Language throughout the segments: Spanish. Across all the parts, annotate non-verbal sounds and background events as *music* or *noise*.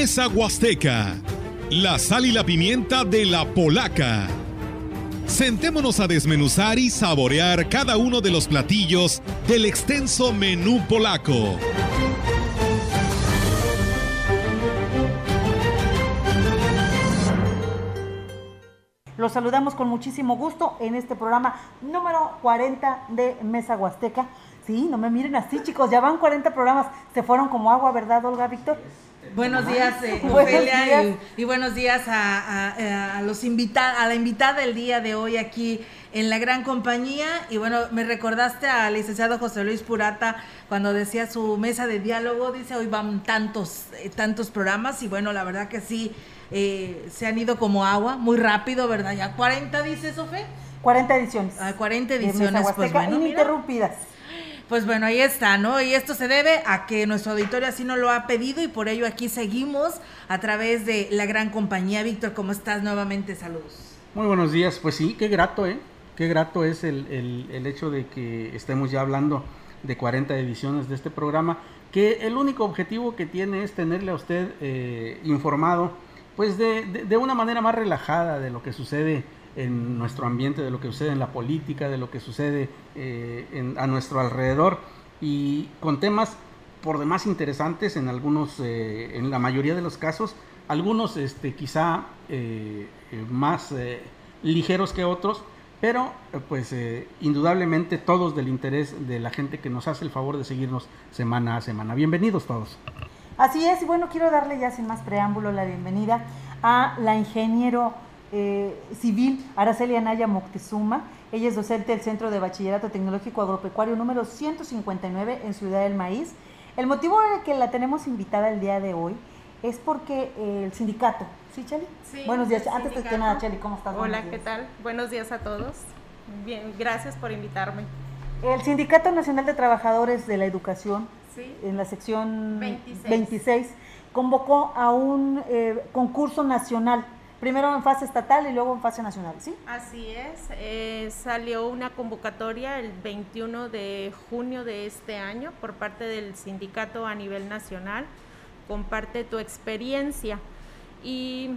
Mesa Huasteca, la sal y la pimienta de la polaca. Sentémonos a desmenuzar y saborear cada uno de los platillos del extenso menú polaco. Los saludamos con muchísimo gusto en este programa número 40 de Mesa Huasteca. Sí, no me miren así, chicos, ya van 40 programas, se fueron como agua, ¿verdad, Olga Víctor? Buenos días, eh, Ofelia, Y, buenos días a, los invitados, a la invitada del día de hoy aquí en la gran compañía. Y bueno, me recordaste al licenciado José Luis Purata cuando decía su mesa de diálogo, dice hoy van tantos, eh, tantos programas y bueno, la verdad que sí, eh, se han ido como agua, muy rápido, ¿verdad? Ya 40, dice Sofía. 40 ediciones. Ah, 40 ediciones, pues bueno. Ininterrumpidas. Pues bueno, ahí está, ¿no? Y esto se debe a que nuestro auditorio así nos lo ha pedido y por ello aquí seguimos a través de la gran compañía. Víctor, ¿cómo estás nuevamente? Saludos. Muy buenos días, pues sí, qué grato, ¿eh? Qué grato es el, el, el hecho de que estemos ya hablando de 40 ediciones de este programa, que el único objetivo que tiene es tenerle a usted eh, informado pues de, de, una manera más relajada de lo que sucede en nuestro ambiente, de lo que sucede en la política, de lo que sucede eh, a nuestro alrededor y con temas por demás interesantes en algunos, eh, en la mayoría de los casos, algunos este, quizá eh, más ligeros que otros, pero pues indudablemente todos del interés de la gente que nos hace el favor de seguirnos semana a semana. Bienvenidos todos. Así es, y bueno, quiero darle ya sin más preámbulo la bienvenida a la ingeniero eh, civil Araceli Anaya Moctezuma. Ella es docente del Centro de Bachillerato Tecnológico Agropecuario número 159 en Ciudad del Maíz. El motivo de que la tenemos invitada el día de hoy es porque el sindicato, ¿sí, Cheli? Sí. Buenos días. Antes de que nada, Cheli, ¿cómo estás? Hola, ¿qué tal? Buenos días a todos. Bien, gracias por invitarme. El Sindicato Nacional de Trabajadores de la Educación en la sección 26, convocó a un eh, concurso nacional, primero en fase estatal y luego en fase nacional, ¿sí? Así es, eh, salió una convocatoria el 21 de junio de este año por parte del sindicato a nivel nacional, comparte tu experiencia y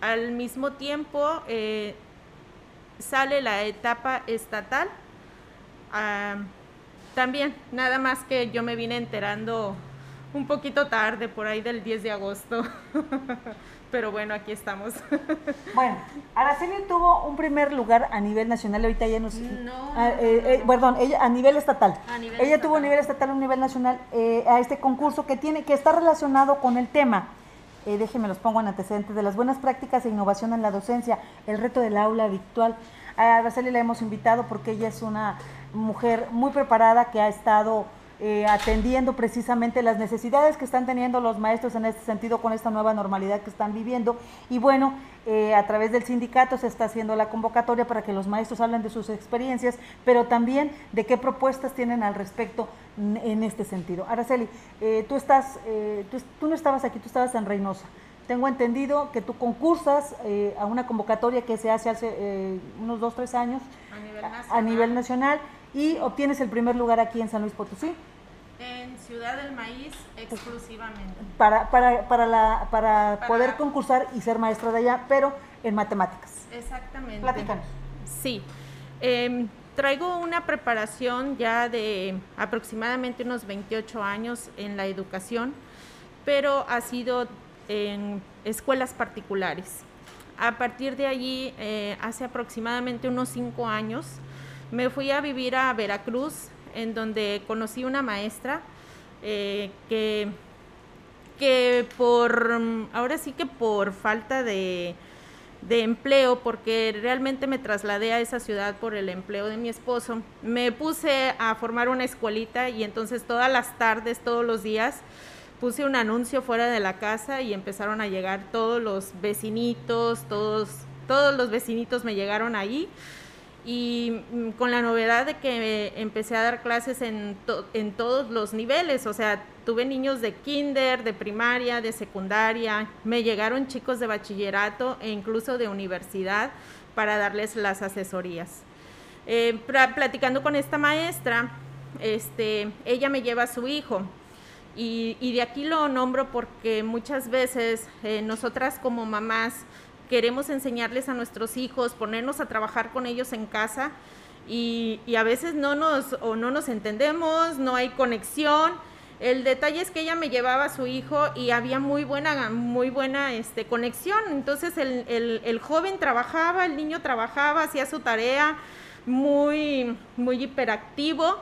al mismo tiempo eh, sale la etapa estatal. Ah, también, nada más que yo me vine enterando un poquito tarde, por ahí del 10 de agosto. *laughs* Pero bueno, aquí estamos. *laughs* bueno, Araceli tuvo un primer lugar a nivel nacional, ahorita ya nos... No. Ah, eh, eh, perdón, ella a nivel estatal. ella tuvo a nivel estatal, a nivel nacional, eh, a este concurso que tiene, que está relacionado con el tema. déjenme los pongo en antecedentes de las buenas prácticas e innovación en la docencia, el reto del aula virtual. A Araceli la hemos invitado porque ella es una mujer muy preparada que ha estado eh, atendiendo precisamente las necesidades que están teniendo los maestros en este sentido con esta nueva normalidad que están viviendo. Y bueno, eh, a través del sindicato se está haciendo la convocatoria para que los maestros hablen de sus experiencias, pero también de qué propuestas tienen al respecto en este sentido. Araceli, eh, tú, estás, tú, tú, no estabas aquí, tú estabas en Reynosa. Tengo entendido que tú concursas a una convocatoria que se hace hace unos dos, tres años a nivel nacional y obtienes el primer lugar aquí en San Luis Potosí. En Ciudad del Maíz exclusivamente. Para, para, para, la, para, poder concursar y ser maestro de allá, pero en matemáticas. Exactamente. Platícanos. Sí. Em, traigo una preparación ya de aproximadamente unos 28 años en la educación, pero ha sido en escuelas particulares. A partir de allí, eh, hace aproximadamente unos 5 años, me fui a vivir a Veracruz, en donde conocí una maestra eh, que, que por, ahora sí que por falta de, de empleo, porque realmente me trasladé a esa ciudad por el empleo de mi esposo, me puse a formar una escuelita y entonces todas las tardes, todos los días, puse un anuncio fuera de la casa y empezaron a llegar todos los vecinitos, todos, todos los vecinitos me llegaron ahí y mm, con la novedad de que empecé a dar clases en, en todos los niveles, o sea, tuve niños de kinder, de primaria, de secundaria, me llegaron chicos de bachillerato e incluso de universidad para darles las asesorías. Eh, platicando con esta maestra, este, ella me lleva a su hijo Y, de aquí lo nombro porque muchas veces eh, nosotras como mamás queremos enseñarles a nuestros hijos, ponernos a trabajar con ellos en casa y, a veces no nos, o no nos entendemos, no hay conexión. El detalle es que ella me llevaba a su hijo y había muy buena, muy buena este, conexión. Entonces el, joven trabajaba, el niño trabajaba, hacía su tarea, muy, muy hiperactivo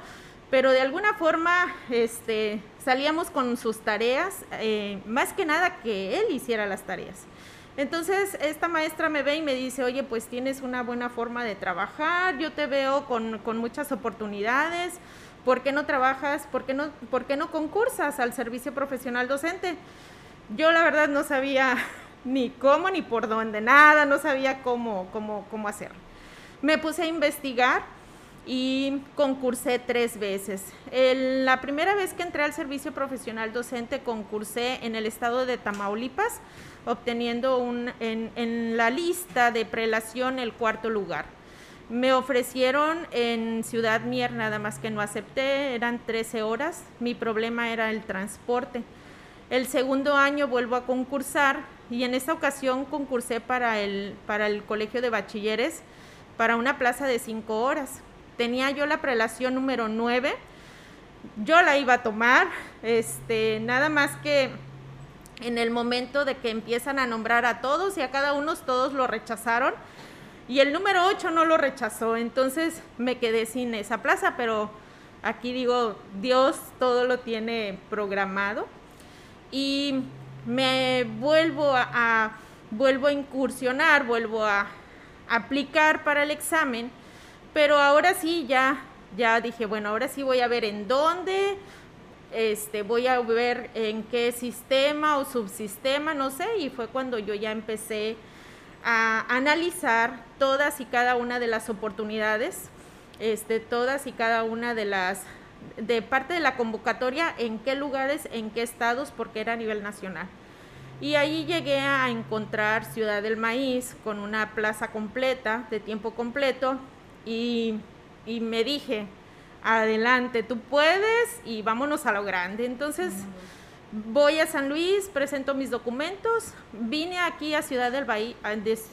pero de alguna forma este, salíamos con sus tareas, eh, más que nada que él hiciera las tareas. Entonces esta maestra me ve y me dice, oye, pues tienes una buena forma de trabajar, yo te veo con, muchas oportunidades, ¿por qué no trabajas, por qué no, por qué no concursas al servicio profesional docente? Yo la verdad no sabía *laughs* ni cómo ni por dónde, nada, no sabía cómo, cómo, cómo hacerlo. Me puse a investigar y concursé tres veces. la primera vez que entré al servicio profesional docente concursé en el estado de Tamaulipas, obteniendo un, en, la lista de prelación el cuarto lugar. Me ofrecieron en Ciudad Mier, nada más que no acepté, eran 13 horas, mi problema era el transporte. El segundo año vuelvo a concursar y en esta ocasión concursé para el, para el colegio de bachilleres para una plaza de 5 horas tenía yo la prelación número 9, yo la iba a tomar, este, nada más que en el momento de que empiezan a nombrar a todos y a cada uno todos lo rechazaron. Y el número 8 no lo rechazó, entonces me quedé sin esa plaza, pero aquí digo, Dios todo lo tiene programado. Y me vuelvo a, vuelvo a incursionar, vuelvo a aplicar para el examen pero ahora sí, ya, ya dije, bueno, ahora sí voy a ver en dónde, este, voy a ver en qué sistema o subsistema, no sé, y fue cuando yo ya empecé a analizar todas y cada una de las oportunidades, este, todas y cada una de las, de parte de la convocatoria, en qué lugares, en qué estados, porque era a nivel nacional. Y ahí llegué a encontrar Ciudad del Maíz con una plaza completa, de tiempo completo, y, me dije, adelante, tú puedes y vámonos a lo grande. Entonces voy a San Luis, presento mis documentos, vine aquí a Ciudad del Valle,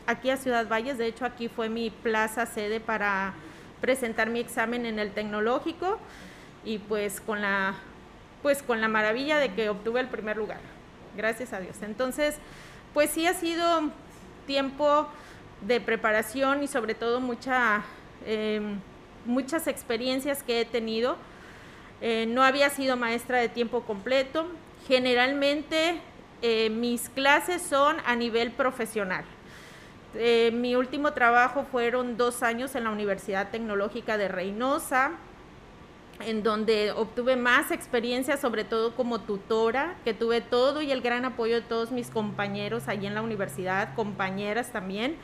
aquí a Ciudad Valles, de hecho aquí fue mi plaza sede para presentar mi examen en el tecnológico y pues con la pues con la maravilla de que obtuve el primer lugar. Gracias a Dios. Entonces, pues sí ha sido tiempo de preparación y sobre todo mucha Em, muchas experiencias que he tenido. Eh, no había sido maestra de tiempo completo. Generalmente eh, mis clases son a nivel profesional. Eh, mi último trabajo fueron dos años en la Universidad Tecnológica de Reynosa, en donde obtuve más experiencia, sobre todo como tutora, que tuve todo y el gran apoyo de todos mis compañeros allí en la universidad, compañeras también.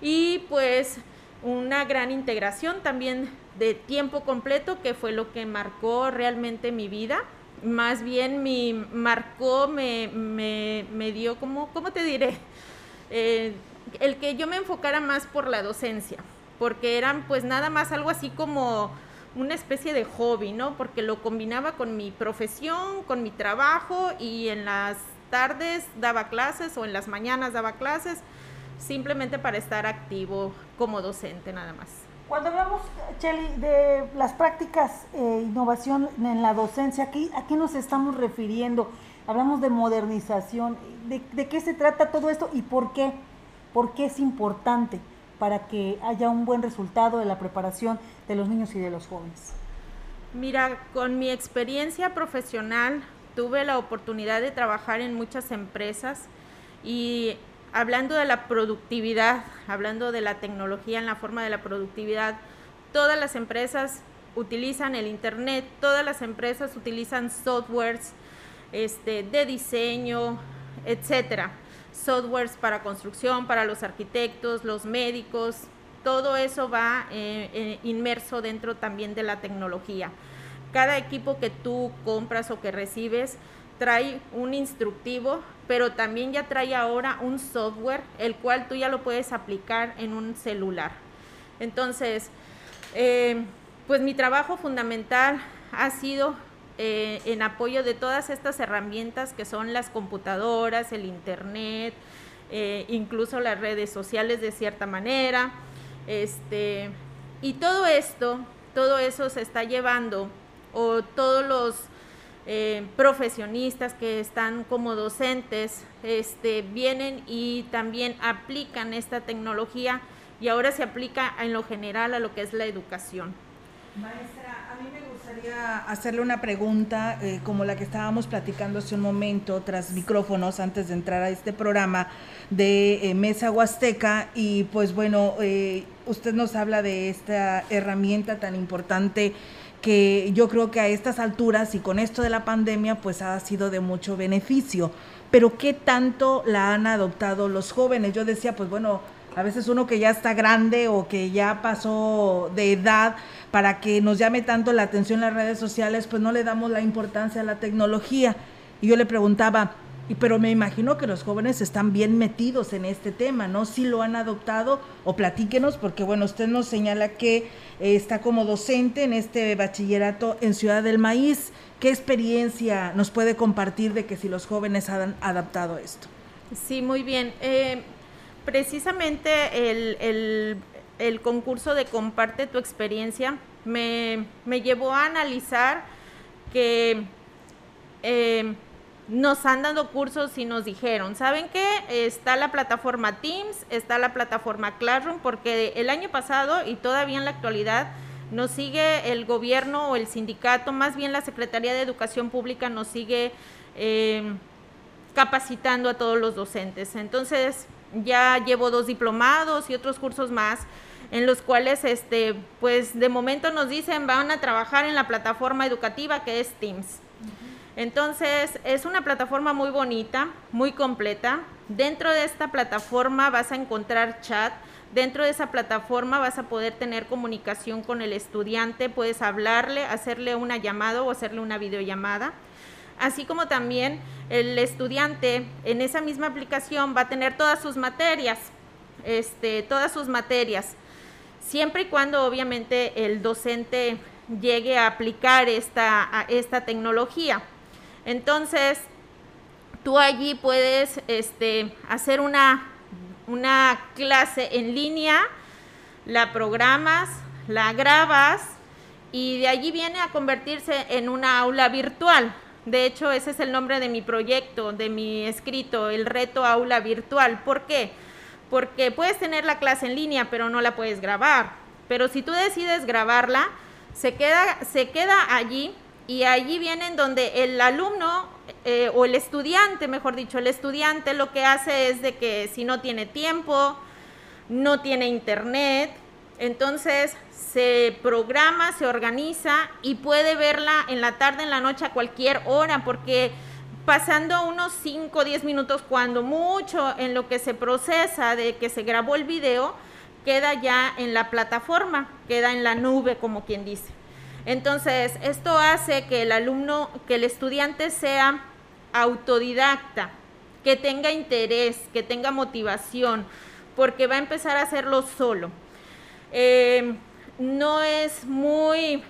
Y pues una gran integración también de tiempo completo, que fue lo que marcó realmente mi vida. Más bien mi marcó, me, me, dio, como, ¿cómo te diré? Eh, el que yo me enfocara más por la docencia, porque eran pues nada más algo así como una especie de hobby, ¿no? Porque lo combinaba con mi profesión, con mi trabajo y en las tardes daba clases o en las mañanas daba clases simplemente para estar activo como docente nada más. Cuando hablamos, Cheli, de las prácticas e innovación en la docencia, ¿aquí, ¿a qué nos estamos refiriendo? Hablamos de modernización. ¿De, ¿De, qué se trata todo esto y por qué? ¿Por qué es importante para que haya un buen resultado de la preparación de los niños y de los jóvenes? Mira, con mi experiencia profesional tuve la oportunidad de trabajar en muchas empresas y hablando de la productividad, hablando de la tecnología en la forma de la productividad, todas las empresas utilizan el Internet, todas las empresas utilizan softwares este, de diseño, etcétera. Softwares para construcción, para los arquitectos, los médicos, todo eso va eh, eh, inmerso dentro también de la tecnología. Cada equipo que tú compras o que recibes trae un instructivo pero también ya trae ahora un software el cual tú ya lo puedes aplicar en un celular. Entonces, eh, pues mi trabajo fundamental ha sido eh, en apoyo de todas estas herramientas que son las computadoras, el Internet, eh, incluso las redes sociales de cierta manera. Este, y todo esto, todo eso se está llevando, o todos los eh, profesionistas que están como docentes este, vienen y también aplican esta tecnología y ahora se aplica en lo general a lo que es la educación. Maestra, a mí me gustaría hacerle una pregunta eh, como la que estábamos platicando hace un momento tras micrófonos antes de entrar a este programa de eh, Mesa Huasteca y pues bueno, usted nos habla de esta herramienta tan importante que yo creo que a estas alturas y con esto de la pandemia pues ha sido de mucho beneficio. Pero ¿qué tanto la han adoptado los jóvenes? Yo decía, pues bueno, a veces uno que ya está grande o que ya pasó de edad para que nos llame tanto la atención las redes sociales, pues no le damos la importancia a la tecnología. Y yo le preguntaba, y, pero me imagino que los jóvenes están bien metidos en este tema, ¿no? Si lo han adoptado o platíquenos, porque bueno, usted nos señala que eh, está como docente en este bachillerato en Ciudad del Maíz. ¿Qué experiencia nos puede compartir de que si los jóvenes han adaptado esto? Sí, muy bien. Eh, precisamente el, el, concurso de Comparte tu experiencia me, me llevó a analizar que... Eh, nos han dado cursos y nos dijeron, ¿saben qué? Está la plataforma Teams, está la plataforma Classroom, porque el año pasado y todavía en la actualidad nos sigue el gobierno o el sindicato, más bien la Secretaría de Educación Pública nos sigue em, capacitando a todos los docentes. Entonces, ya llevo dos diplomados y otros cursos más en los cuales, este, pues de momento nos dicen van a trabajar en la plataforma educativa que es Teams. Entonces, es una plataforma muy bonita, muy completa. Dentro de esta plataforma vas a encontrar chat. Dentro de esa plataforma vas a poder tener comunicación con el estudiante, puedes hablarle, hacerle una llamada o hacerle una videollamada. Así como también el estudiante en esa misma aplicación va a tener todas sus materias, este, todas sus materias, siempre y cuando obviamente el docente llegue a aplicar esta, esta tecnología. Entonces, tú allí puedes este, hacer una, una clase en línea, la programas, la grabas y de allí viene a convertirse en una aula virtual. De hecho, ese es el nombre de mi proyecto, de mi escrito, el reto aula virtual. ¿Por qué? Porque puedes tener la clase en línea, pero no la puedes grabar. Pero si tú decides grabarla, se queda, se queda allí y allí vienen donde el alumno eh, o el estudiante, mejor dicho, el estudiante lo que hace es de que si no tiene tiempo, no tiene internet, entonces se programa, se organiza y puede verla en la tarde, en la noche, a cualquier hora, porque pasando unos 5 o 10 minutos, cuando mucho en lo que se procesa de que se grabó el video, queda ya en la plataforma, queda en la nube, como quien dice. Entonces, esto hace que el alumno, que el estudiante sea autodidacta, que tenga interés, que tenga motivación, porque va a empezar a hacerlo solo. Eh, no es muy,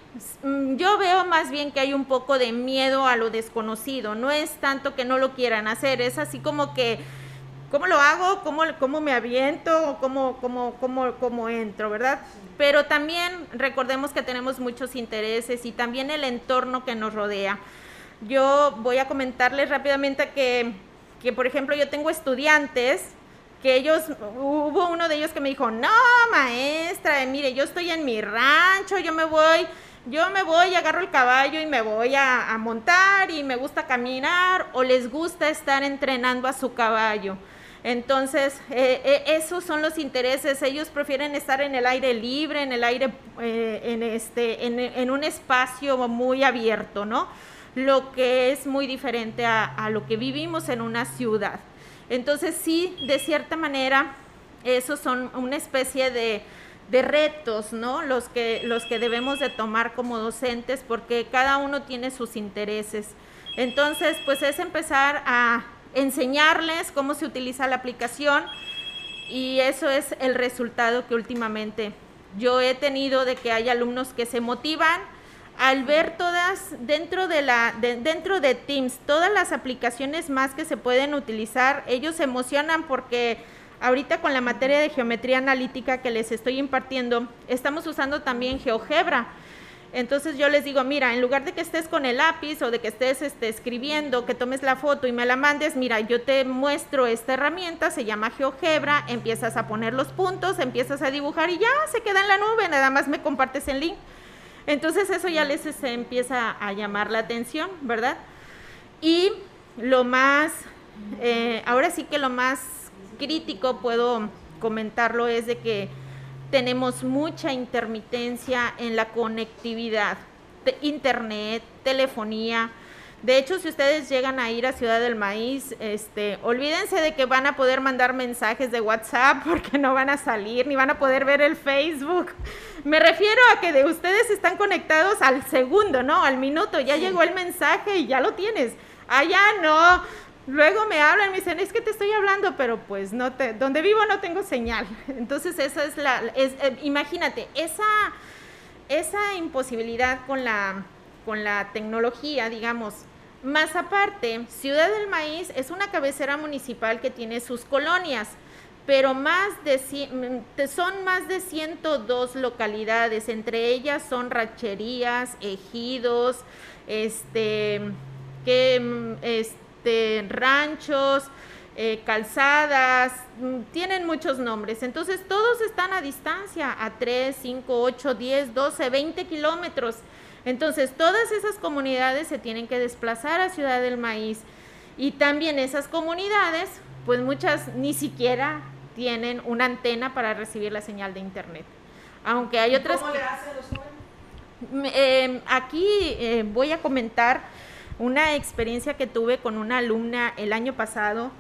yo veo más bien que hay un poco de miedo a lo desconocido, no es tanto que no lo quieran hacer, es así como que, ¿cómo lo hago? ¿Cómo, cómo me aviento? ¿Cómo, cómo, cómo, cómo entro? ¿Verdad? Pero también recordemos que tenemos muchos intereses y también el entorno que nos rodea. Yo voy a comentarles rápidamente que, que por ejemplo, yo tengo estudiantes que ellos, hubo uno de ellos que me dijo, no, maestra, mire, yo estoy en mi rancho, yo me voy, yo me voy, agarro el caballo y me voy a, a montar y me gusta caminar o les gusta estar entrenando a su caballo. Entonces, eh, eh, esos son los intereses. Ellos prefieren estar en el aire libre, en el aire, eh, en, este, en, un espacio muy abierto, ¿no? Lo que es muy diferente a, lo que vivimos en una ciudad. Entonces, sí, de cierta manera, esos son una especie de, de retos, ¿no? Los que, los que debemos de tomar como docentes, porque cada uno tiene sus intereses. Entonces, pues es empezar a enseñarles cómo se utiliza la aplicación y eso es el resultado que últimamente yo he tenido de que hay alumnos que se motivan al ver todas dentro de la dentro de Teams, todas las aplicaciones más que se pueden utilizar, ellos se emocionan porque ahorita con la materia de geometría analítica que les estoy impartiendo, estamos usando también GeoGebra. Entonces yo les digo, mira, en lugar de que estés con el lápiz o de que estés este, escribiendo, que tomes la foto y me la mandes, mira, yo te muestro esta herramienta, se llama GeoGebra, empiezas a poner los puntos, empiezas a dibujar y ya se queda en la nube, nada más me compartes el link. Entonces eso ya les se empieza a llamar la atención, ¿verdad? Y lo más, eh, ahora sí que lo más crítico puedo comentarlo es de que tenemos mucha intermitencia en la conectividad, internet, telefonía, de hecho, si ustedes llegan a ir a Ciudad del Maíz, este, olvídense de que van a poder mandar mensajes de WhatsApp *laughs* porque no van a salir ni van a poder ver el Facebook. Me refiero a que de ustedes están conectados al segundo, ¿no? Al minuto. Ya llegó el mensaje y ya lo tienes. Allá no. Luego me hablan y me dicen, es que te estoy hablando, pero pues no donde vivo no tengo señal. *laughs* Entonces esa es la, eh, imagínate, esa, esa imposibilidad con la, con la tecnología, digamos, más aparte, Ciudad del Maíz es una cabecera municipal que tiene sus colonias, pero más de, mm, son más de 102 localidades, entre ellas son racherías, ejidos, este, que, mm, este, ranchos, eh, calzadas, mm, tienen muchos nombres. Entonces todos están a distancia, a 3, 5, 8, 10, 12, 20 kilómetros. Entonces, todas esas comunidades se tienen que desplazar a Ciudad del Maíz y también esas comunidades, pues muchas ni siquiera tienen una antena para recibir la señal de internet. Aunque hay otras... ¿Cómo le hacen los eh, Aquí eh, voy a comentar una experiencia que tuve con una alumna el año pasado.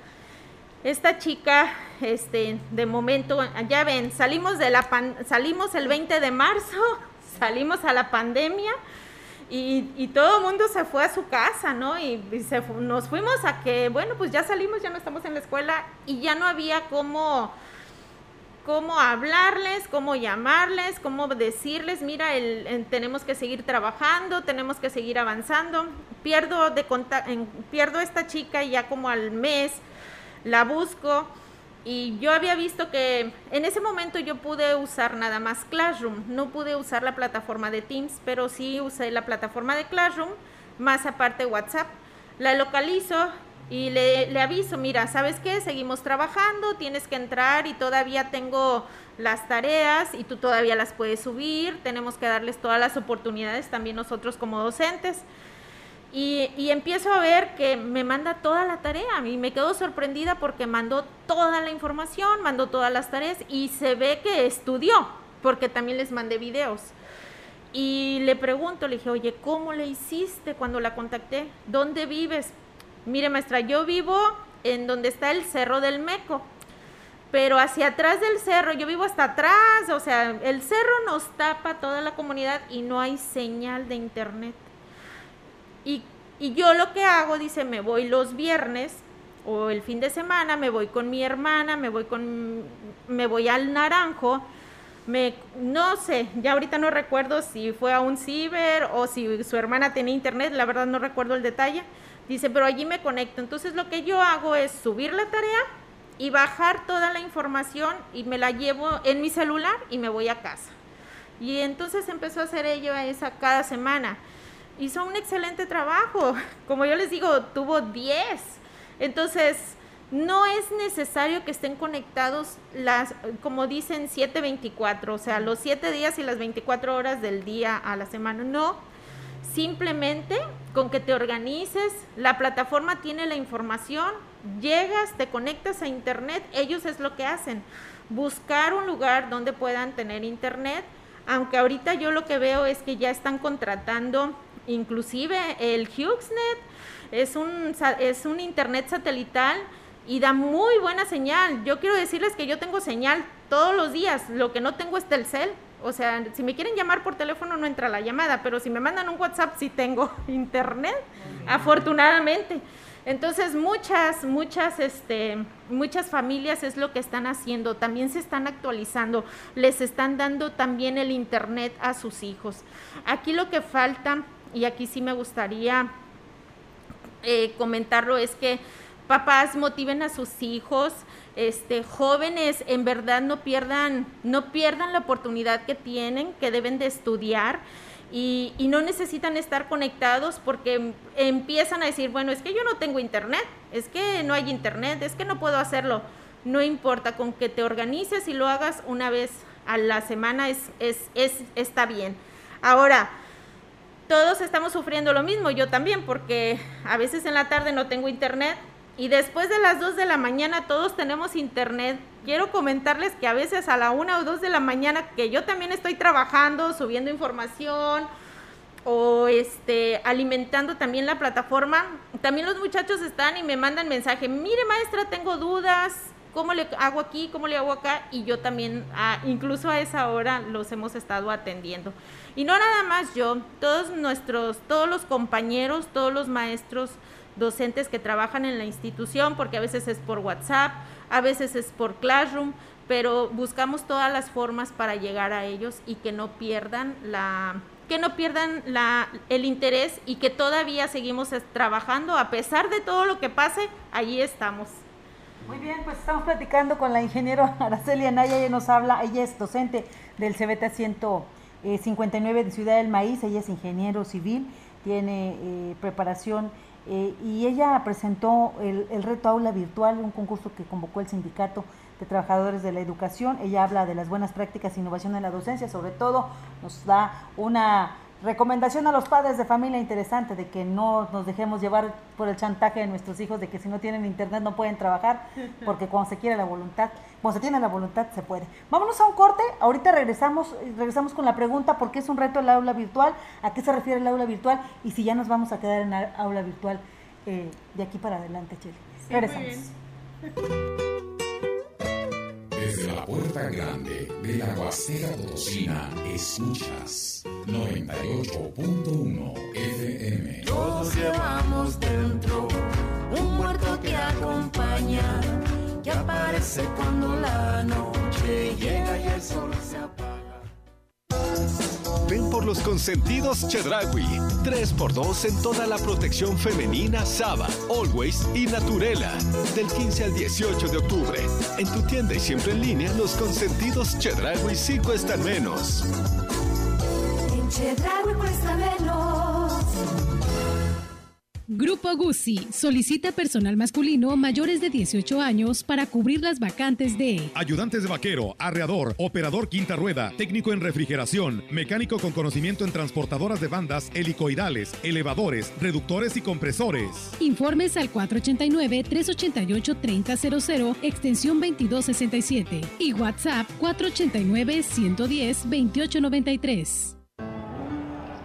Esta chica, este, de momento, ya ven, salimos de la salimos el 20 de marzo *laughs* salimos a la pandemia y, todo el mundo se fue a su casa, ¿no? Y, nos fuimos a que, bueno, pues ya salimos, ya no estamos en la escuela y ya no había cómo, cómo hablarles, cómo llamarles, cómo decirles, mira, tenemos que seguir trabajando, tenemos que seguir avanzando. Pierdo, de pierdo esta chica y ya como al mes la busco y yo había visto que en ese momento yo pude usar nada más Classroom, no pude usar la plataforma de Teams, pero sí usé la plataforma de Classroom, más aparte WhatsApp. La localizo y le, le aviso, mira, ¿sabes qué? Seguimos trabajando, tienes que entrar y todavía tengo las tareas y tú todavía las puedes subir, tenemos que darles todas las oportunidades también nosotros como docentes. Y, empiezo a ver que me manda toda la tarea y me quedo sorprendida porque mandó toda la información, mandó todas las tareas y se ve que estudió, porque también les mandé videos. Y le pregunto, le dije, oye, ¿cómo le hiciste cuando la contacté? ¿Dónde vives? Mire, maestra, yo vivo en donde está el Cerro del Meco, pero hacia atrás del cerro, yo vivo hasta atrás, o sea, el cerro nos tapa toda la comunidad y no hay señal de internet. Y, yo lo que hago, dice, me voy los viernes o el fin de semana, me voy con mi hermana, me voy con, me voy al Naranjo, me, no sé, ya ahorita no recuerdo si fue a un ciber o si su hermana tenía internet, la verdad no recuerdo el detalle. Dice, pero allí me conecto. Entonces lo que yo hago es subir la tarea y bajar toda la información y me la llevo en mi celular y me voy a casa. Y entonces empezó a hacer ella esa cada semana hizo un excelente trabajo. *laughs* Como yo les digo, tuvo 10. Entonces, no es necesario que estén conectados las, como dicen, 7-24, o sea, los 7 días y las 24 horas del día a la semana. No, simplemente con que te organices, la plataforma tiene la información, llegas, te conectas a internet, ellos es lo que hacen, buscar un lugar donde puedan tener internet, aunque ahorita yo lo que veo es que ya están contratando Inclusive el HughesNet es un, es un internet satelital y da muy buena señal. Yo quiero decirles que yo tengo señal todos los días. Lo que no tengo es Telcel O sea, si me quieren llamar por teléfono no entra la llamada, pero si me mandan un WhatsApp sí tengo *laughs* internet, afortunadamente. Entonces muchas, muchas, este, muchas familias es lo que están haciendo, también se están actualizando, les están dando también el internet a sus hijos. Aquí lo que falta, y aquí sí me gustaría eh, comentarlo, es que papás motiven a sus hijos, este, jóvenes en verdad no pierdan, no pierdan la oportunidad que tienen, que deben de estudiar y, no necesitan estar conectados porque empiezan a decir, bueno, es que yo no tengo internet, es que no hay internet, es que no puedo hacerlo. No importa, con que te organices y lo hagas una vez a la semana es, es, es, está bien. Ahora, todos estamos sufriendo lo mismo, yo también, porque a veces en la tarde no tengo internet, y después de las 2 de la mañana todos tenemos internet. Quiero comentarles que a veces a la 1 o 2 de la mañana, que yo también estoy trabajando, subiendo información o este alimentando también la plataforma, también los muchachos están y me mandan mensaje, mire maestra, tengo dudas, ¿cómo le hago aquí? ¿Cómo le hago acá? Y yo también, incluso a esa hora, los hemos estado atendiendo. Y no nada más yo, todos nuestros, todos los compañeros, todos los maestros, docentes que trabajan en la institución, porque a veces es por WhatsApp, a veces es por Classroom, pero buscamos todas las formas para llegar a ellos y que no pierdan la que no pierdan la, el interés y que todavía seguimos trabajando a pesar de todo lo que pase, allí estamos. Muy bien, pues estamos platicando con la ingeniera Araceli Anaya, ella nos habla, ella es docente del CBT 159 de Ciudad del Maíz, ella es ingeniero civil, tiene eh, preparación eh, y ella presentó el, reto Aula Virtual, un concurso que convocó el Sindicato de Trabajadores de la Educación. Ella habla de las buenas prácticas e innovación en la docencia, sobre todo nos da una recomendación a los padres de familia interesante de que no nos dejemos llevar por el chantaje de nuestros hijos de que si no tienen internet no pueden trabajar, *laughs* porque cuando se quiere la voluntad, cuando se tiene la voluntad se puede. Vámonos a un corte, ahorita regresamos, regresamos con la pregunta por qué es un reto el aula virtual, a qué se refiere el aula virtual y si ya nos vamos a quedar en aula virtual eh, de aquí para adelante, Chile. regresamos. *laughs* La puerta grande de la Huasteca Potosina, escuchas 98.1 FM. Todos llevamos dentro un muerto que acompaña, que aparece cuando la noche llega y el sol se apaga. Ven por los consentidos Chedragui. 3x2 en toda la protección femenina Saba, Always y Naturela. Del 15 al 18 de octubre. En tu tienda y siempre en línea, los consentidos Chedragui sí cuestan menos. En Chedragui cuesta menos. Grupo Guzzi solicita personal masculino mayores de 18 años para cubrir las vacantes de ayudantes de vaquero, arreador, operador quinta rueda, técnico en refrigeración, mecánico con conocimiento en transportadoras de bandas helicoidales, elevadores, reductores y compresores. Informes al 489-388-3000, extensión 2267 y WhatsApp 489-110-2893.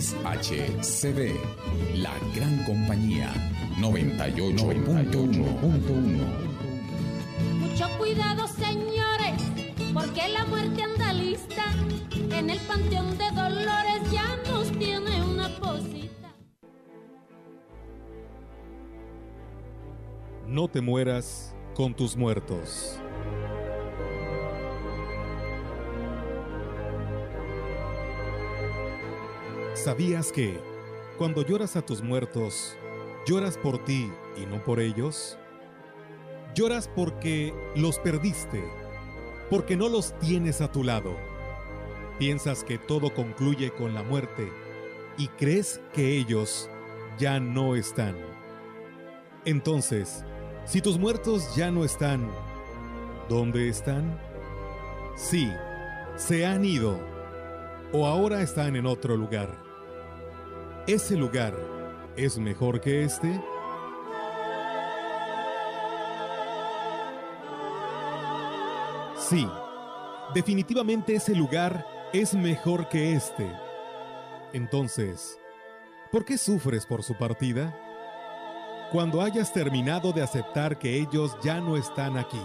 XHCD, la gran compañía 98.1. Mucho cuidado, señores, porque la muerte anda lista. En el panteón de Dolores ya nos tiene una posita. No te mueras con tus muertos. ¿Sabías que cuando lloras a tus muertos, lloras por ti y no por ellos? Lloras porque los perdiste, porque no los tienes a tu lado. Piensas que todo concluye con la muerte y crees que ellos ya no están. Entonces, si tus muertos ya no están, ¿Dónde están? Sí, se han ido o ahora están en otro lugar. ¿Ese lugar es mejor que este? Sí, definitivamente ese lugar es mejor que este. Entonces, ¿por qué sufres por su partida? Cuando hayas terminado de aceptar que ellos ya no están aquí,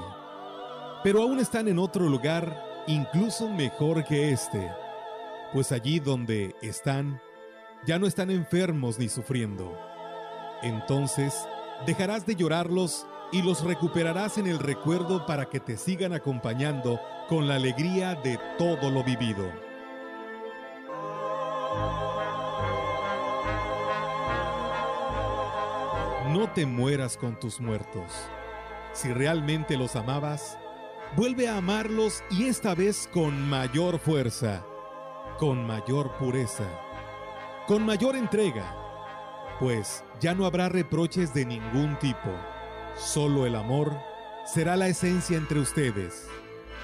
pero aún están en otro lugar incluso mejor que este, pues allí donde están, ya no están enfermos ni sufriendo. Entonces, dejarás de llorarlos y los recuperarás en el recuerdo para que te sigan acompañando con la alegría de todo lo vivido. No te mueras con tus muertos. Si realmente los amabas, vuelve a amarlos y esta vez con mayor fuerza, con mayor pureza, con mayor entrega, pues ya no habrá reproches de ningún tipo. Solo el amor será la esencia entre ustedes,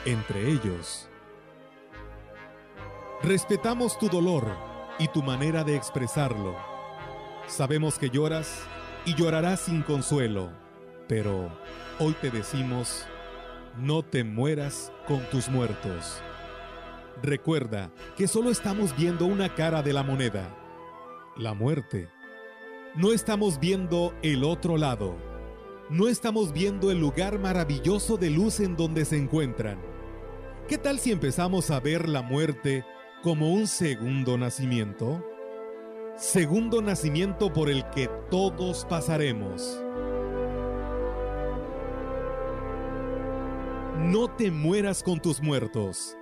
entre ellos. Respetamos tu dolor y tu manera de expresarlo. Sabemos que lloras y llorarás sin consuelo, pero hoy te decimos, no te mueras con tus muertos. Recuerda que solo estamos viendo una cara de la moneda, la muerte. No estamos viendo el otro lado. No estamos viendo el lugar maravilloso de luz en donde se encuentran. ¿Qué tal si empezamos a ver la muerte como un segundo nacimiento? Segundo nacimiento por el que todos pasaremos. No te mueras con tus muertos.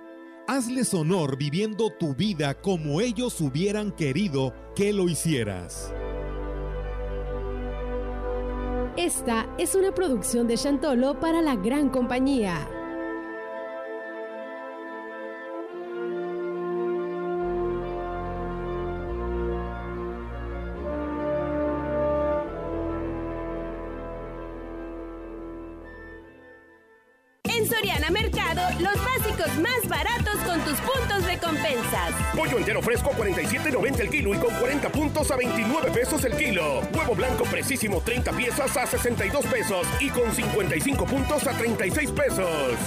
Hazles honor viviendo tu vida como ellos hubieran querido que lo hicieras. Esta es una producción de Chantolo para la gran compañía. A 29 pesos el kilo. Huevo blanco precisísimo 30 piezas a 62 pesos y con 55 puntos a 36 pesos.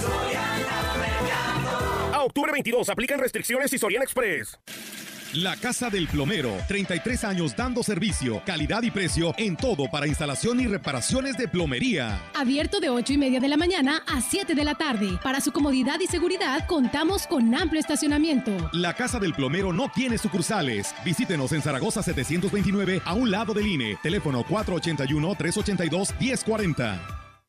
A octubre 22 aplican restricciones y Soriana Express. La Casa del Plomero, 33 años dando servicio, calidad y precio en todo para instalación y reparaciones de plomería. Abierto de 8 y media de la mañana a 7 de la tarde. Para su comodidad y seguridad contamos con amplio estacionamiento. La Casa del Plomero no tiene sucursales. Visítenos en Zaragoza 729 a un lado del INE. Teléfono 481-382-1040.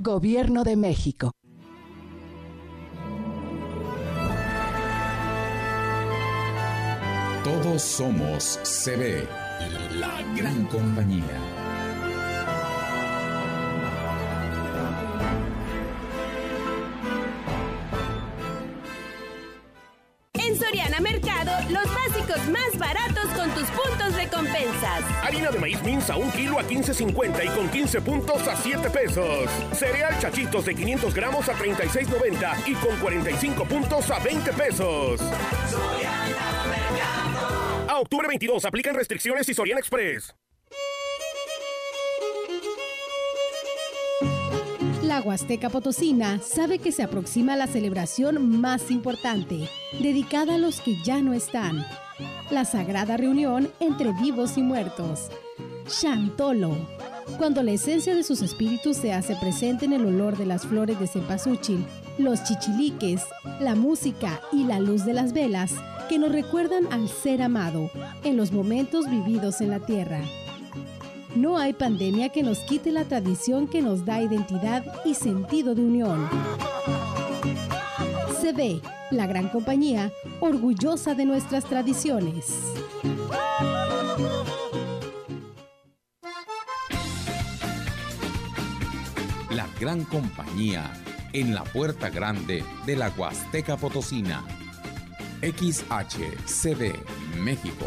Gobierno de México. Todos somos CB, la gran compañía. En Soriana Mercado, los básicos más baratos con tus puntos de compensas. Harina de maíz minza un kilo a 15.50 y con 15 puntos a 7 pesos. Cereal chachitos de 500 gramos a 36.90 y con 45 puntos a 20 pesos. A octubre 22 aplican restricciones y Soriana Express. Huasteca Potosina sabe que se aproxima la celebración más importante, dedicada a los que ya no están. La sagrada reunión entre vivos y muertos. Chantolo. Cuando la esencia de sus espíritus se hace presente en el olor de las flores de cempasúchil, los chichiliques, la música y la luz de las velas que nos recuerdan al ser amado en los momentos vividos en la tierra. No hay pandemia que nos quite la tradición que nos da identidad y sentido de unión. CB, la gran compañía, orgullosa de nuestras tradiciones. La gran compañía en la puerta grande de la Huasteca Potosina. XHCD México.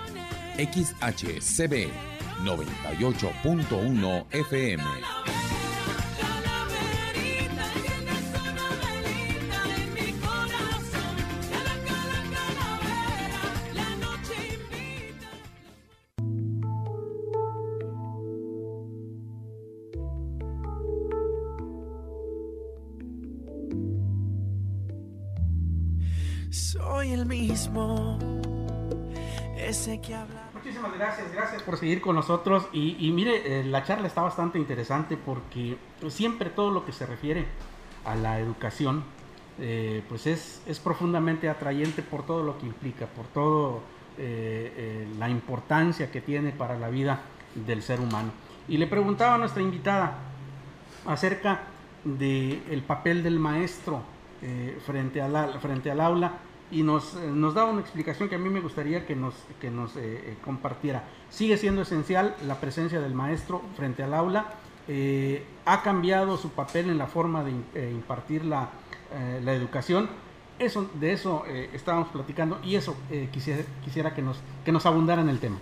XHCB 98.1 FM. Soy el mismo, ese que habla. Muchísimas gracias, gracias por seguir con nosotros. Y, y mire, eh, la charla está bastante interesante porque siempre todo lo que se refiere a la educación, eh, pues es, es profundamente atrayente por todo lo que implica, por todo eh, eh, la importancia que tiene para la vida del ser humano. Y le preguntaba a nuestra invitada acerca del papel del maestro eh, frente, a la- frente al aula y nos, eh, nos daba una explicación que a mí me gustaría que nos, que nos eh, eh, compartiera. Sigue siendo esencial la presencia del maestro frente al aula. eh, ha cambiado su papel en la forma de eh, impartir la, eh, la educación. Eso, de eso estábamos platicando y eso quisiera, quisiera que, nos, que nos abundara en el tema.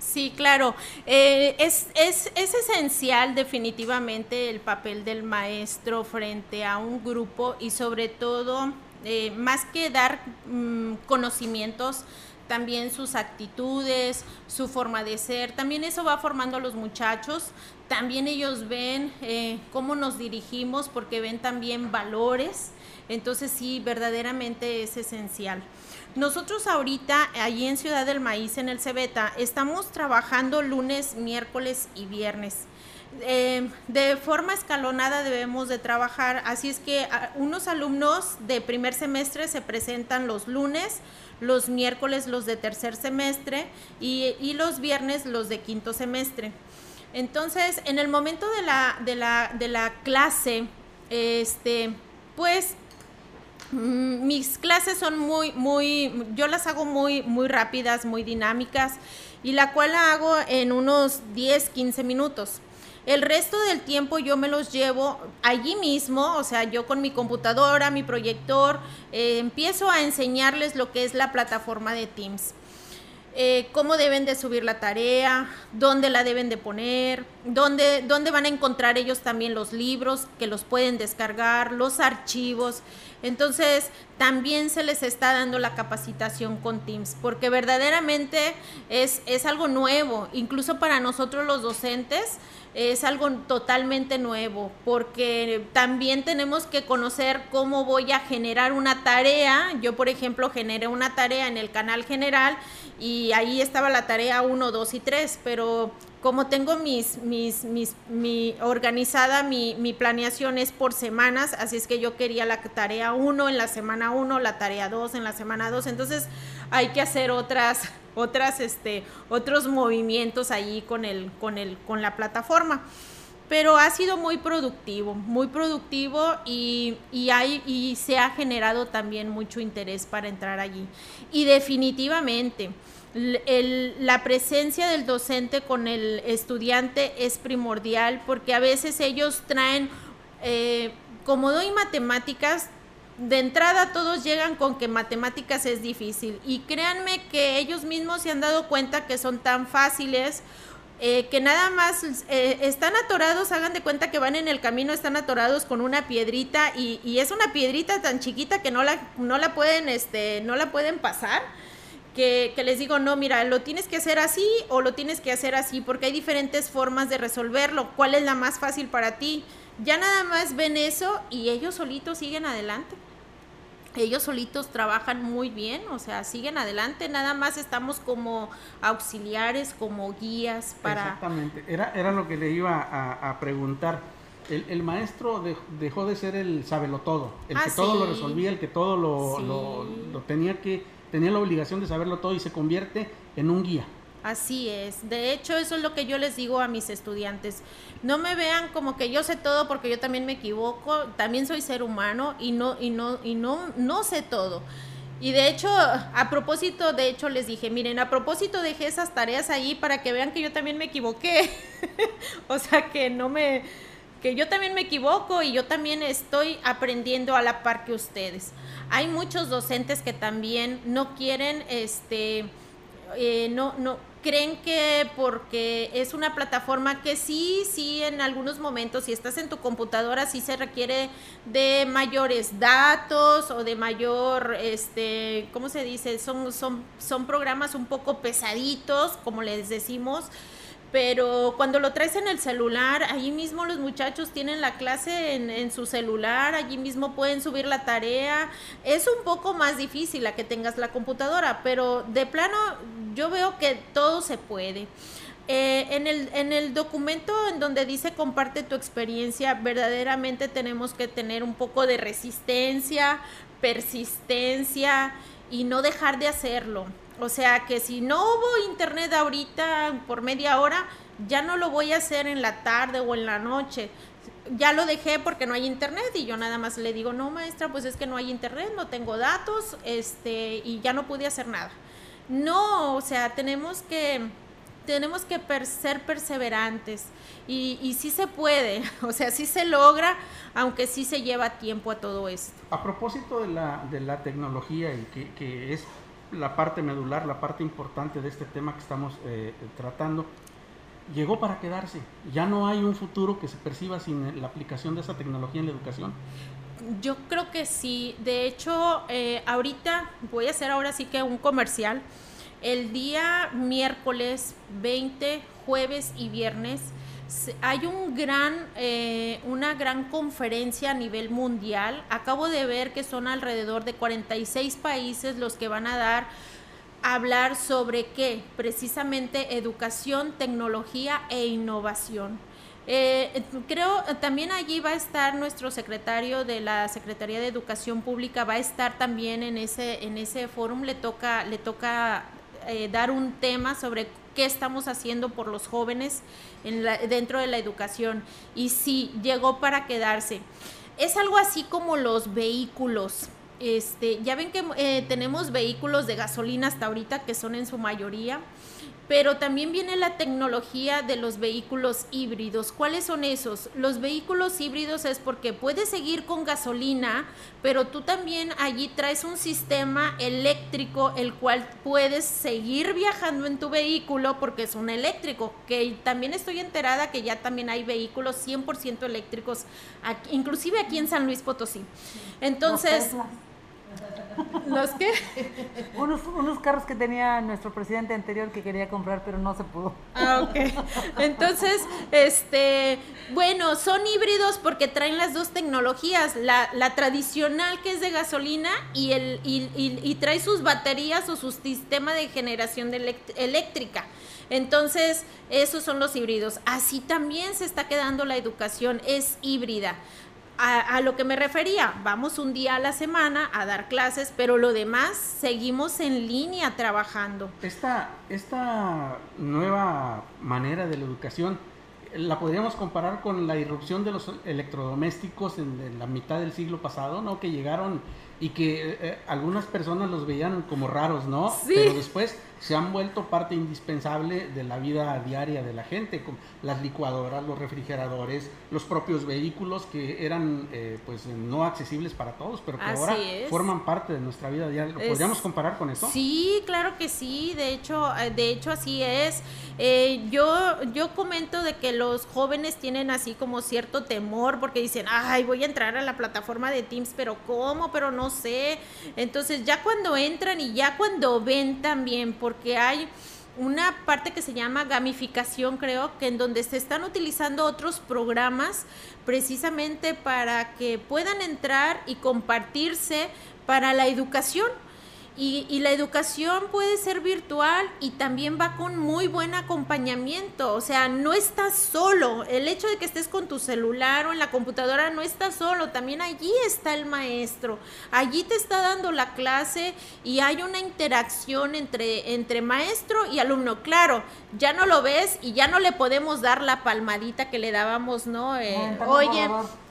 Sí, claro. Eh, es, es, es esencial definitivamente el papel del maestro frente a un grupo y sobre todo, eh, más que dar mm, conocimientos, también sus actitudes, su forma de ser, también eso va formando a los muchachos, también ellos ven eh, cómo nos dirigimos porque ven también valores, entonces sí, verdaderamente es esencial. Nosotros ahorita, allí en Ciudad del Maíz, en el Cebeta, estamos trabajando lunes, miércoles y viernes. Eh, de forma escalonada debemos de trabajar, así es que a, unos alumnos de primer semestre se presentan los lunes, los miércoles los de tercer semestre y, los viernes los de quinto semestre. Entonces, en el momento de la clase, este, pues Mm, mis clases son muy, muy, yo las hago muy, muy rápidas, muy dinámicas y la cual la hago en unos 10, 15 minutos. El resto del tiempo yo me los llevo allí mismo, o sea, yo con mi computadora, mi proyector, eh, empiezo a enseñarles lo que es la plataforma de Teams. Eh, cómo deben de subir la tarea, dónde la deben de poner, dónde, dónde van a encontrar ellos también los libros que los pueden descargar, los archivos. Entonces, también se les está dando la capacitación con Teams, porque verdaderamente es, es algo nuevo, incluso para nosotros los docentes es algo totalmente nuevo, porque también tenemos que conocer cómo voy a generar una tarea. Yo, por ejemplo, generé una tarea en el canal general y ahí estaba la tarea 1, 2 y 3, pero como tengo mis, mis, mis, mi organizada, mi, mi planeación es por semanas, así es que yo quería la tarea 1 en la semana 1, la tarea 2 en la semana 2, entonces hay que hacer otras, otras, este, otros movimientos ahí con el, con el, con la plataforma. Pero ha sido muy productivo, muy productivo y, y, hay, y se ha generado también mucho interés para entrar allí. Y definitivamente, la presencia del docente con el estudiante es primordial porque a veces ellos traen, eh, como doy matemáticas, de entrada todos llegan con que matemáticas es difícil y créanme que ellos mismos se han dado cuenta que son tan fáciles eh, que nada más eh, están atorados, hagan de cuenta que van en el camino, están atorados con una piedrita y, y es una piedrita tan chiquita que no la, no la pueden, este, no la pueden pasar. Que, que les digo, no, mira, lo tienes que hacer así o lo tienes que hacer así, porque hay diferentes formas de resolverlo. ¿Cuál es la más fácil para ti? ya nada más ven eso y ellos solitos siguen adelante. Ellos solitos trabajan muy bien, o sea, siguen adelante, nada más estamos como auxiliares, como guías para... Exactamente, era, era lo que le iba a, preguntar. El, maestro dejó de ser el todo, el que ah, todo lo resolvía, el que todo lo, lo tenía que, tenía la obligación de saberlo todo y se convierte en un guía. Así es. De hecho, eso es lo que yo les digo a mis estudiantes. No me vean como que yo sé todo porque yo también me equivoco, también soy ser humano y no y no y no no sé todo. Y de hecho, a propósito, de hecho les dije, miren, a propósito dejé esas tareas ahí para que vean que yo también me equivoqué. *laughs* o sea, que no me que yo también me equivoco y yo también estoy aprendiendo a la par que ustedes. Hay muchos docentes que también no quieren este eh, no, no, creen que porque es una plataforma que sí, sí, en algunos momentos, si estás en tu computadora, sí se requiere de mayores datos o de mayor, este, ¿cómo se dice? Son, son, son programas un poco pesaditos, como les decimos, pero cuando lo traes en el celular, allí mismo los muchachos tienen la clase en, su celular, allí mismo pueden subir la tarea. Es un poco más difícil a que tengas la computadora, pero de plano yo veo que todo se puede. Eh, en, el, en el documento en donde dice comparte tu experiencia, verdaderamente tenemos que tener un poco de resistencia, persistencia y no dejar de hacerlo. O sea que si no hubo internet ahorita por media hora, ya no lo voy a hacer en la tarde o en la noche. Ya lo dejé porque no hay internet y yo nada más le digo, no maestra, pues es que no hay internet, no tengo datos, este, y ya no pude hacer nada. No, o sea, tenemos que, tenemos que ser perseverantes y, y sí se puede, *laughs* o sea, sí se logra, aunque sí se lleva tiempo a todo esto. A propósito de la, de la tecnología y que, que es la parte medular, la parte importante de este tema que estamos eh, tratando, llegó para quedarse. Ya no hay un futuro que se perciba sin la aplicación de esa tecnología en la educación. Yo creo que sí. De hecho, eh, ahorita voy a hacer ahora sí que un comercial. El día miércoles 20, jueves y viernes hay un gran, eh, una gran conferencia a nivel mundial. Acabo de ver que son alrededor de 46 países los que van a dar hablar sobre qué, precisamente educación, tecnología e innovación. Eh, creo también allí va a estar nuestro secretario de la Secretaría de Educación Pública, va a estar también en ese, en ese fórum, le toca, le toca eh, dar un tema sobre qué estamos haciendo por los jóvenes en dentro de la educación. Y sí, llegó para quedarse. Es algo así como los vehículos. Este, ya ven que eh, tenemos vehículos de gasolina hasta ahorita que son en su mayoría pero también viene la tecnología de los vehículos híbridos. ¿Cuáles son esos? Los vehículos híbridos es porque puedes seguir con gasolina, pero tú también allí traes un sistema eléctrico el cual puedes seguir viajando en tu vehículo porque es un eléctrico, que también estoy enterada que ya también hay vehículos 100% eléctricos, inclusive aquí en San Luis Potosí. Entonces... ¿Los qué? unos, unos carros que tenía nuestro presidente anterior que quería comprar, pero no se pudo. Ah, ok. Entonces, este, bueno, son híbridos porque traen las dos tecnologías, la, la tradicional que es de gasolina y, el, y, y, trae sus baterías o su sistema de generación de eléctrica. Entonces, esos son los híbridos. Así también se está quedando la educación, es híbrida a, lo que me refería, vamos un día a la semana a dar clases, pero lo demás seguimos en línea trabajando. Esta, esta nueva manera de la educación la podríamos comparar con la irrupción de los electrodomésticos en, la mitad del siglo pasado, ¿no? Que llegaron y que eh, eh, algunas personas los veían como raros, ¿no? Sí. Pero después se han vuelto parte indispensable de la vida diaria de la gente, como las licuadoras, los refrigeradores, los propios vehículos que eran eh, pues no accesibles para todos, pero que ahora forman parte de nuestra vida diaria. ¿Lo podríamos comparar con eso? Sí, claro que sí, de hecho, de hecho así es. yo, yo comento de que los jóvenes tienen así como cierto temor porque dicen, ay, voy a entrar a la plataforma de Teams, pero ¿cómo? Pero no sé. Entonces ya cuando entran y ya cuando ven también, porque hay una parte que se llama gamificación, creo, que en donde se están utilizando otros programas precisamente para que puedan entrar y compartirse para la educación y, la educación puede ser virtual y también va con muy buen acompañamiento. O sea, no estás solo. El hecho de que estés con tu celular o en la computadora no estás solo. También allí está el maestro. Allí te está dando la clase y hay una interacción entre, entre maestro y alumno. Claro, ya no lo ves y ya no le podemos dar la palmadita que le dábamos, ¿no? Eh, oye.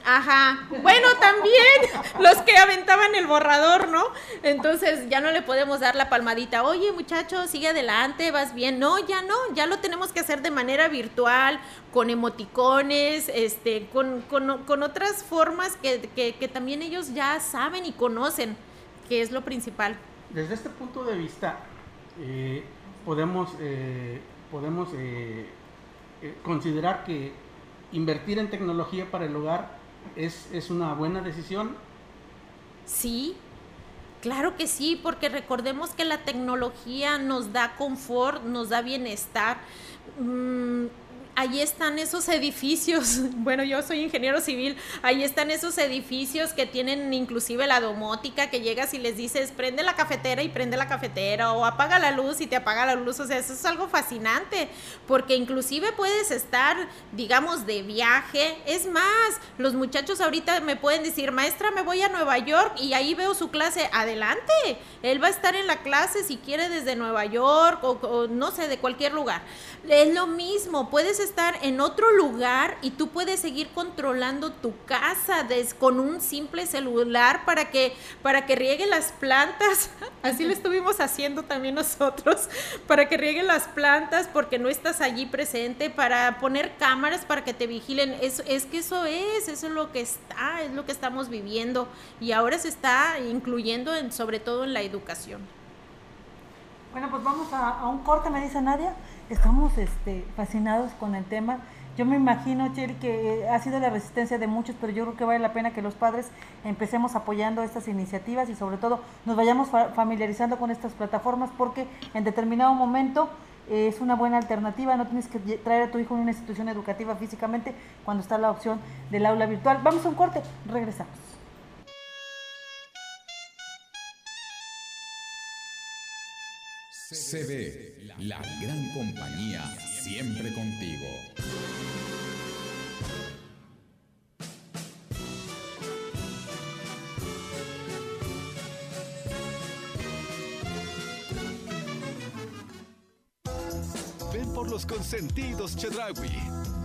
Ajá. Bueno, también *laughs* los que aventaban el borrador, ¿no? Entonces ya no le podemos dar la palmadita. Oye, muchacho, sigue adelante, vas bien. No, ya no, ya lo tenemos que hacer de manera virtual, con emoticones, este, con, con, otras formas que, que, también ellos ya saben y conocen, que es lo principal. Desde este punto de vista, eh, podemos, eh, podemos eh, considerar que invertir en tecnología para el hogar ¿Es, ¿Es una buena decisión? Sí, claro que sí, porque recordemos que la tecnología nos da confort, nos da bienestar. Mm, allí están esos edificios, *laughs* bueno, yo soy ingeniero civil, ahí están esos edificios que tienen inclusive la domótica, que llegas y les dices, prende la cafetera y prende la cafetera, o apaga la luz y te apaga la luz, o sea, eso es algo fascinante, porque inclusive puedes estar, digamos, de viaje, es más, los muchachos ahorita me pueden decir, maestra, me voy a Nueva York y ahí veo su clase, adelante, él va a estar en la clase si quiere desde Nueva York o, o no sé, de cualquier lugar. Es lo mismo, puedes estar en otro lugar y tú puedes seguir controlando tu casa con un simple celular para que, para que riegue las plantas. *laughs* Así lo estuvimos haciendo también nosotros, *laughs* para que riegue las plantas porque no estás allí presente, para poner cámaras para que te vigilen. Es, es que eso es, eso es lo que está, es lo que estamos viviendo y ahora se está incluyendo en, sobre todo en la educación. Bueno, pues vamos a, a un corte, me dice Nadia estamos este, fascinados con el tema. Yo me imagino, Cheri, que ha sido la resistencia de muchos, pero yo creo que vale la pena que los padres empecemos apoyando estas iniciativas y sobre todo nos vayamos familiarizando con estas plataformas porque en determinado momento es una buena alternativa, no tienes que traer a tu hijo a una institución educativa físicamente cuando está la opción del aula virtual. Vamos a un corte, regresamos. CB, la gran compañía, siempre contigo. Los consentidos Chedragui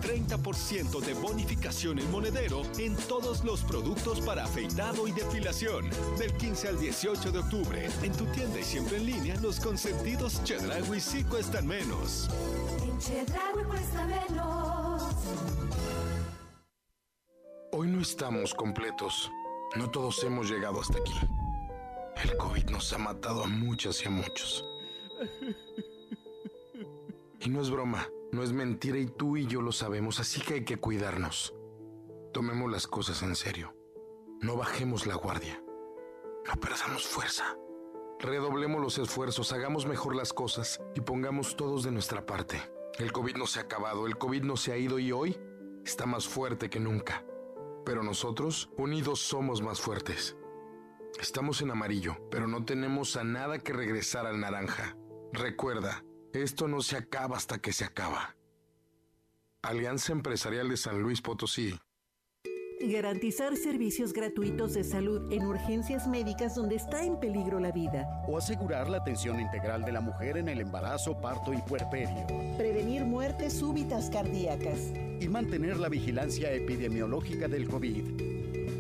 30% de bonificación en monedero en todos los productos para afeitado y depilación. Del 15 al 18 de octubre, en tu tienda y siempre en línea, los consentidos Chedraui sí cuestan menos. En Chedraui cuesta menos. Hoy no estamos completos. No todos hemos llegado hasta aquí. El COVID nos ha matado a muchas y a muchos. Y no es broma. No es mentira y tú y yo lo sabemos, así que hay que cuidarnos. Tomemos las cosas en serio. No bajemos la guardia. No perdamos fuerza. Redoblemos los esfuerzos, hagamos mejor las cosas y pongamos todos de nuestra parte. El COVID no se ha acabado, el COVID no se ha ido y hoy está más fuerte que nunca. Pero nosotros, unidos, somos más fuertes. Estamos en amarillo, pero no tenemos a nada que regresar al naranja. Recuerda, esto no se acaba hasta que se acaba. Alianza Empresarial de San Luis Potosí. Garantizar servicios gratuitos de salud en urgencias médicas donde está en peligro la vida. O asegurar la atención integral de la mujer en el embarazo, parto y puerperio. Prevenir muertes súbitas cardíacas. Y mantener la vigilancia epidemiológica del COVID.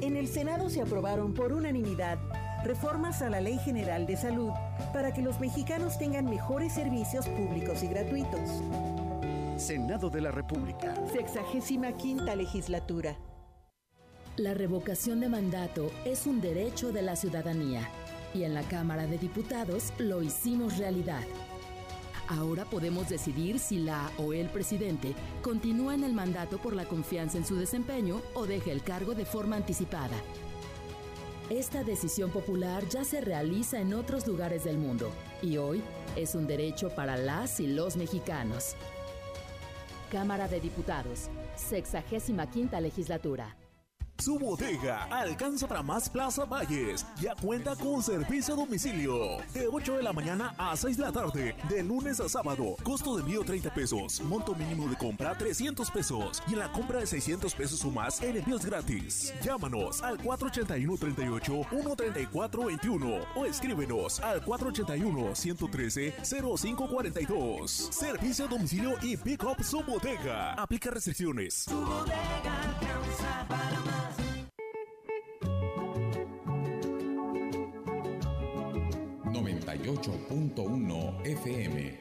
En el Senado se aprobaron por unanimidad reformas a la Ley General de Salud para que los mexicanos tengan mejores servicios públicos y gratuitos. Senado de la República. Sexagésima quinta legislatura. La revocación de mandato es un derecho de la ciudadanía y en la Cámara de Diputados lo hicimos realidad. Ahora podemos decidir si la o el presidente continúa en el mandato por la confianza en su desempeño o deja el cargo de forma anticipada. Esta decisión popular ya se realiza en otros lugares del mundo y hoy es un derecho para las y los mexicanos. Cámara de Diputados, 65 legislatura. Su bodega alcanza para más Plaza Valles. Ya cuenta con servicio a domicilio. De 8 de la mañana a 6 de la tarde. De lunes a sábado. Costo de envío 30 pesos. Monto mínimo de compra 300 pesos. Y en la compra de 600 pesos o más, el envío es gratis. Llámanos al 481-38-134-21 o escríbenos al 481-113-0542. Servicio a domicilio y pick up su bodega. Aplica restricciones. Su bodega alcanza para más. 98.1 FM.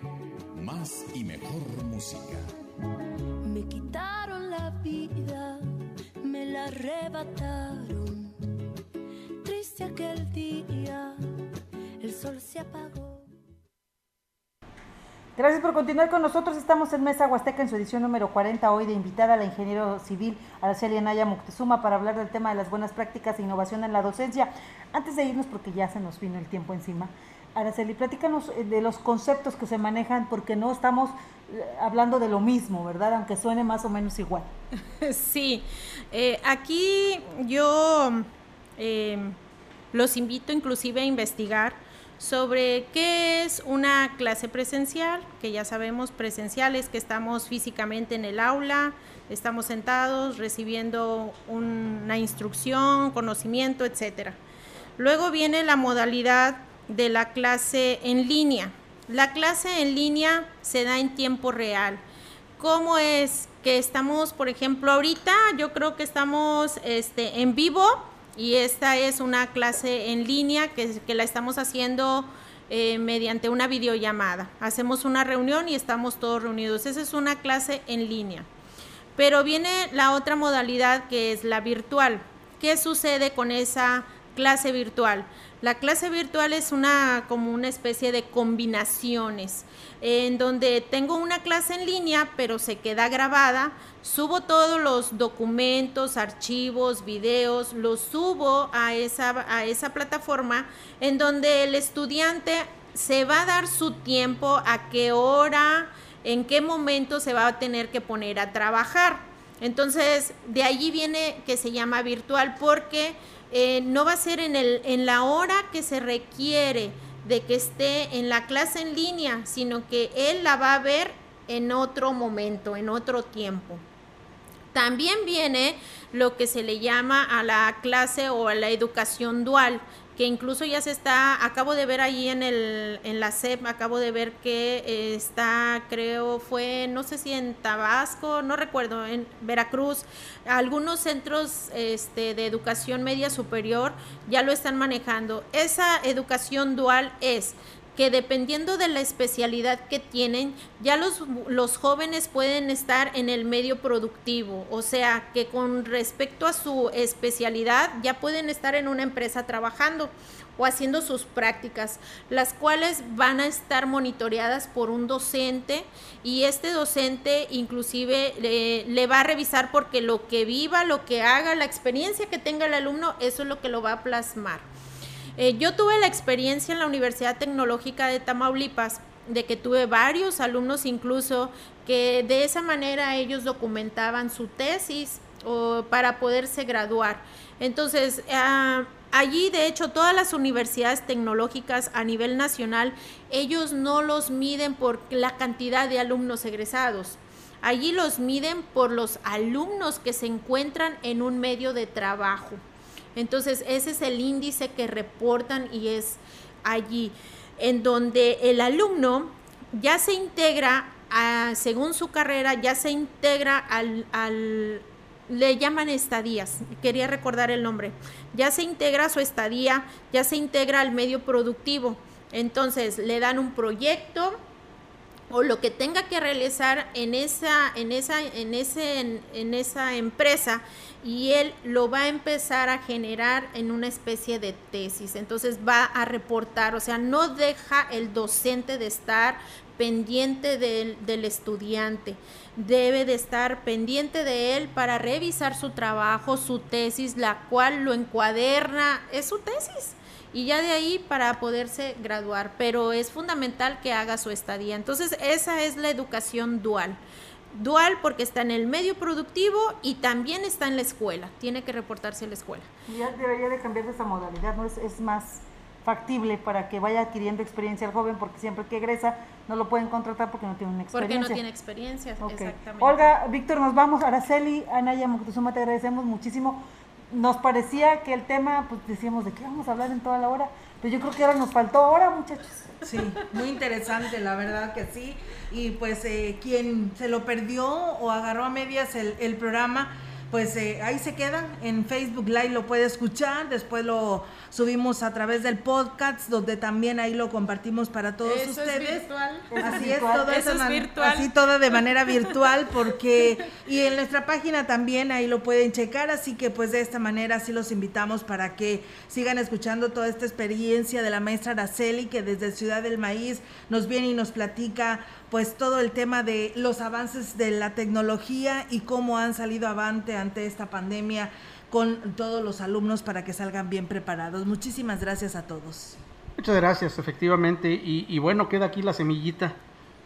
Más y mejor música. Me quitaron la vida, me la arrebataron. Triste aquel día, el sol se apagó. Gracias por continuar con nosotros. Estamos en Mesa Huasteca en su edición número 40, hoy de invitada a la ingeniero civil Araceli Anaya Moctezuma para hablar del tema de las buenas prácticas e innovación en la docencia. Antes de irnos, porque ya se nos vino el tiempo encima, Araceli, platícanos eh, de los conceptos que se manejan, porque no estamos eh, hablando de lo mismo, ¿verdad? Aunque suene más o menos igual. *laughs* Sí, eh, aquí yo los invito inclusive a investigar sobre qué es una clase presencial, que ya sabemos presenciales, que estamos físicamente en el aula, estamos sentados recibiendo una instrucción, conocimiento, etcétera. Luego viene la modalidad de la clase en línea. La clase en línea se da en tiempo real. ¿Cómo es que estamos, por ejemplo, ahorita? Yo creo que estamos este, en vivo y esta es una clase en línea que, la estamos haciendo eh, mediante una videollamada. Hacemos una reunión y estamos todos reunidos. Esa es una clase en línea. Pero viene la otra modalidad que es la virtual. ¿Qué sucede con esa clase virtual? La clase virtual es una como una especie de combinaciones en donde tengo una clase en línea, pero se queda grabada, subo todos los documentos, archivos, videos, los subo a esa, a esa plataforma en donde el estudiante se va a dar su tiempo, a qué hora, en qué momento se va a tener que poner a trabajar. Entonces, de allí viene que se llama virtual porque eh, no va a ser en, el, en la hora que se requiere de que esté en la clase en línea, sino que él la va a ver en otro momento, en otro tiempo. También viene lo que se le llama a la clase o a la educación dual, que incluso ya se está, acabo de ver ahí en, el, en la SEP, acabo de ver que eh, está, creo, fue, no sé si en Tabasco, no recuerdo, en Veracruz, algunos centros este, de educación media superior ya lo están manejando. Esa educación dual es que dependiendo de la especialidad que tienen, ya los, los, jóvenes pueden estar en el medio productivo, o sea, que con respecto a su especialidad ya pueden estar en una empresa trabajando o haciendo sus prácticas, las cuales van a estar monitoreadas por un docente y este docente inclusive le, le va a revisar porque lo que viva, lo que haga, la experiencia que tenga el alumno, eso es lo que lo va a plasmar. Eh, yo tuve la experiencia en la Universidad Tecnológica de Tamaulipas de que tuve varios alumnos incluso que de esa manera ellos documentaban su tesis para poderse graduar. Entonces, ah, allí de hecho todas las universidades tecnológicas a nivel nacional, ellos no los miden por la cantidad de alumnos egresados. Allí los miden por los alumnos que se encuentran en un medio de trabajo. Entonces, ese es el índice que reportan y es allí, en donde el alumno ya se integra, según su carrera, ya se integra al, al, le llaman estadías, quería recordar el nombre, ya se integra a su estadía, ya se integra al medio productivo. Entonces, le dan un proyecto, o lo que tenga que realizar en esa, en esa, en ese, en, esa empresa y él lo va a empezar a generar en una especie de tesis. Entonces va a reportar, o sea, no deja el docente de estar pendiente del, del estudiante, debe de estar pendiente de él para revisar su trabajo, su tesis, la cual lo encuaderna, es su tesis y ya de ahí para poderse graduar, pero es fundamental que haga su estadía. Entonces, esa es la educación dual. Dual porque está en el medio productivo y también está en la escuela, tiene que reportarse a la escuela. Ya debería de cambiar de esa modalidad, ¿no? Es, es más factible para que vaya adquiriendo experiencia el joven, porque siempre que egresa no lo pueden contratar porque no tiene una experiencia. Porque no tiene experiencia, exactamente. Olga, Víctor, nos vamos. Araceli, Anaya Moctezuma, te agradecemos muchísimo nos parecía que el tema, pues decíamos de qué vamos a hablar en toda la hora, pero yo creo que ahora nos faltó hora, muchachos. Sí, muy interesante, la verdad que sí. Y pues eh, quien se lo perdió o agarró a medias el, el programa, pues eh, ahí se queda. En Facebook Live lo puede escuchar, después lo subimos a través del podcast, donde también ahí lo compartimos para todos Eso ustedes. Es virtual. Así es, todo Eso es virtual. así todo de manera virtual, porque y en nuestra página también ahí lo pueden checar, así que pues de esta manera sí los invitamos para que sigan escuchando toda esta experiencia de la maestra Araceli, que desde Ciudad del Maíz nos viene y nos platica pues todo el tema de los avances de la tecnología y cómo han salido avante ante esta pandemia con todos los alumnos para que salgan bien preparados. Muchísimas gracias a todos. Muchas gracias, efectivamente. Y, bueno, queda aquí la semillita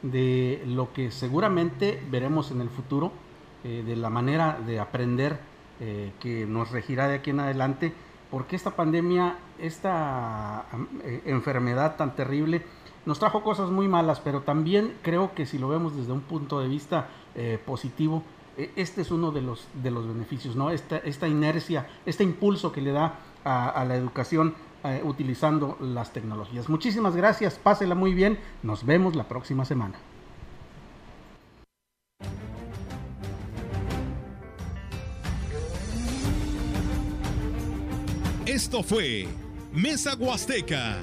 de lo que seguramente veremos en el futuro, eh, de la manera de aprender eh, que nos regirá de aquí en adelante, porque esta pandemia, esta eh, enfermedad tan terrible, nos trajo cosas muy malas, pero también creo que si lo vemos desde un punto de vista eh, positivo, eh, este es uno de los, de los beneficios, ¿no? Esta, esta inercia, este impulso que le da a, la educación eh, utilizando las tecnologías. Muchísimas gracias, pásela muy bien, nos vemos la próxima semana. Esto fue Mesa Huasteca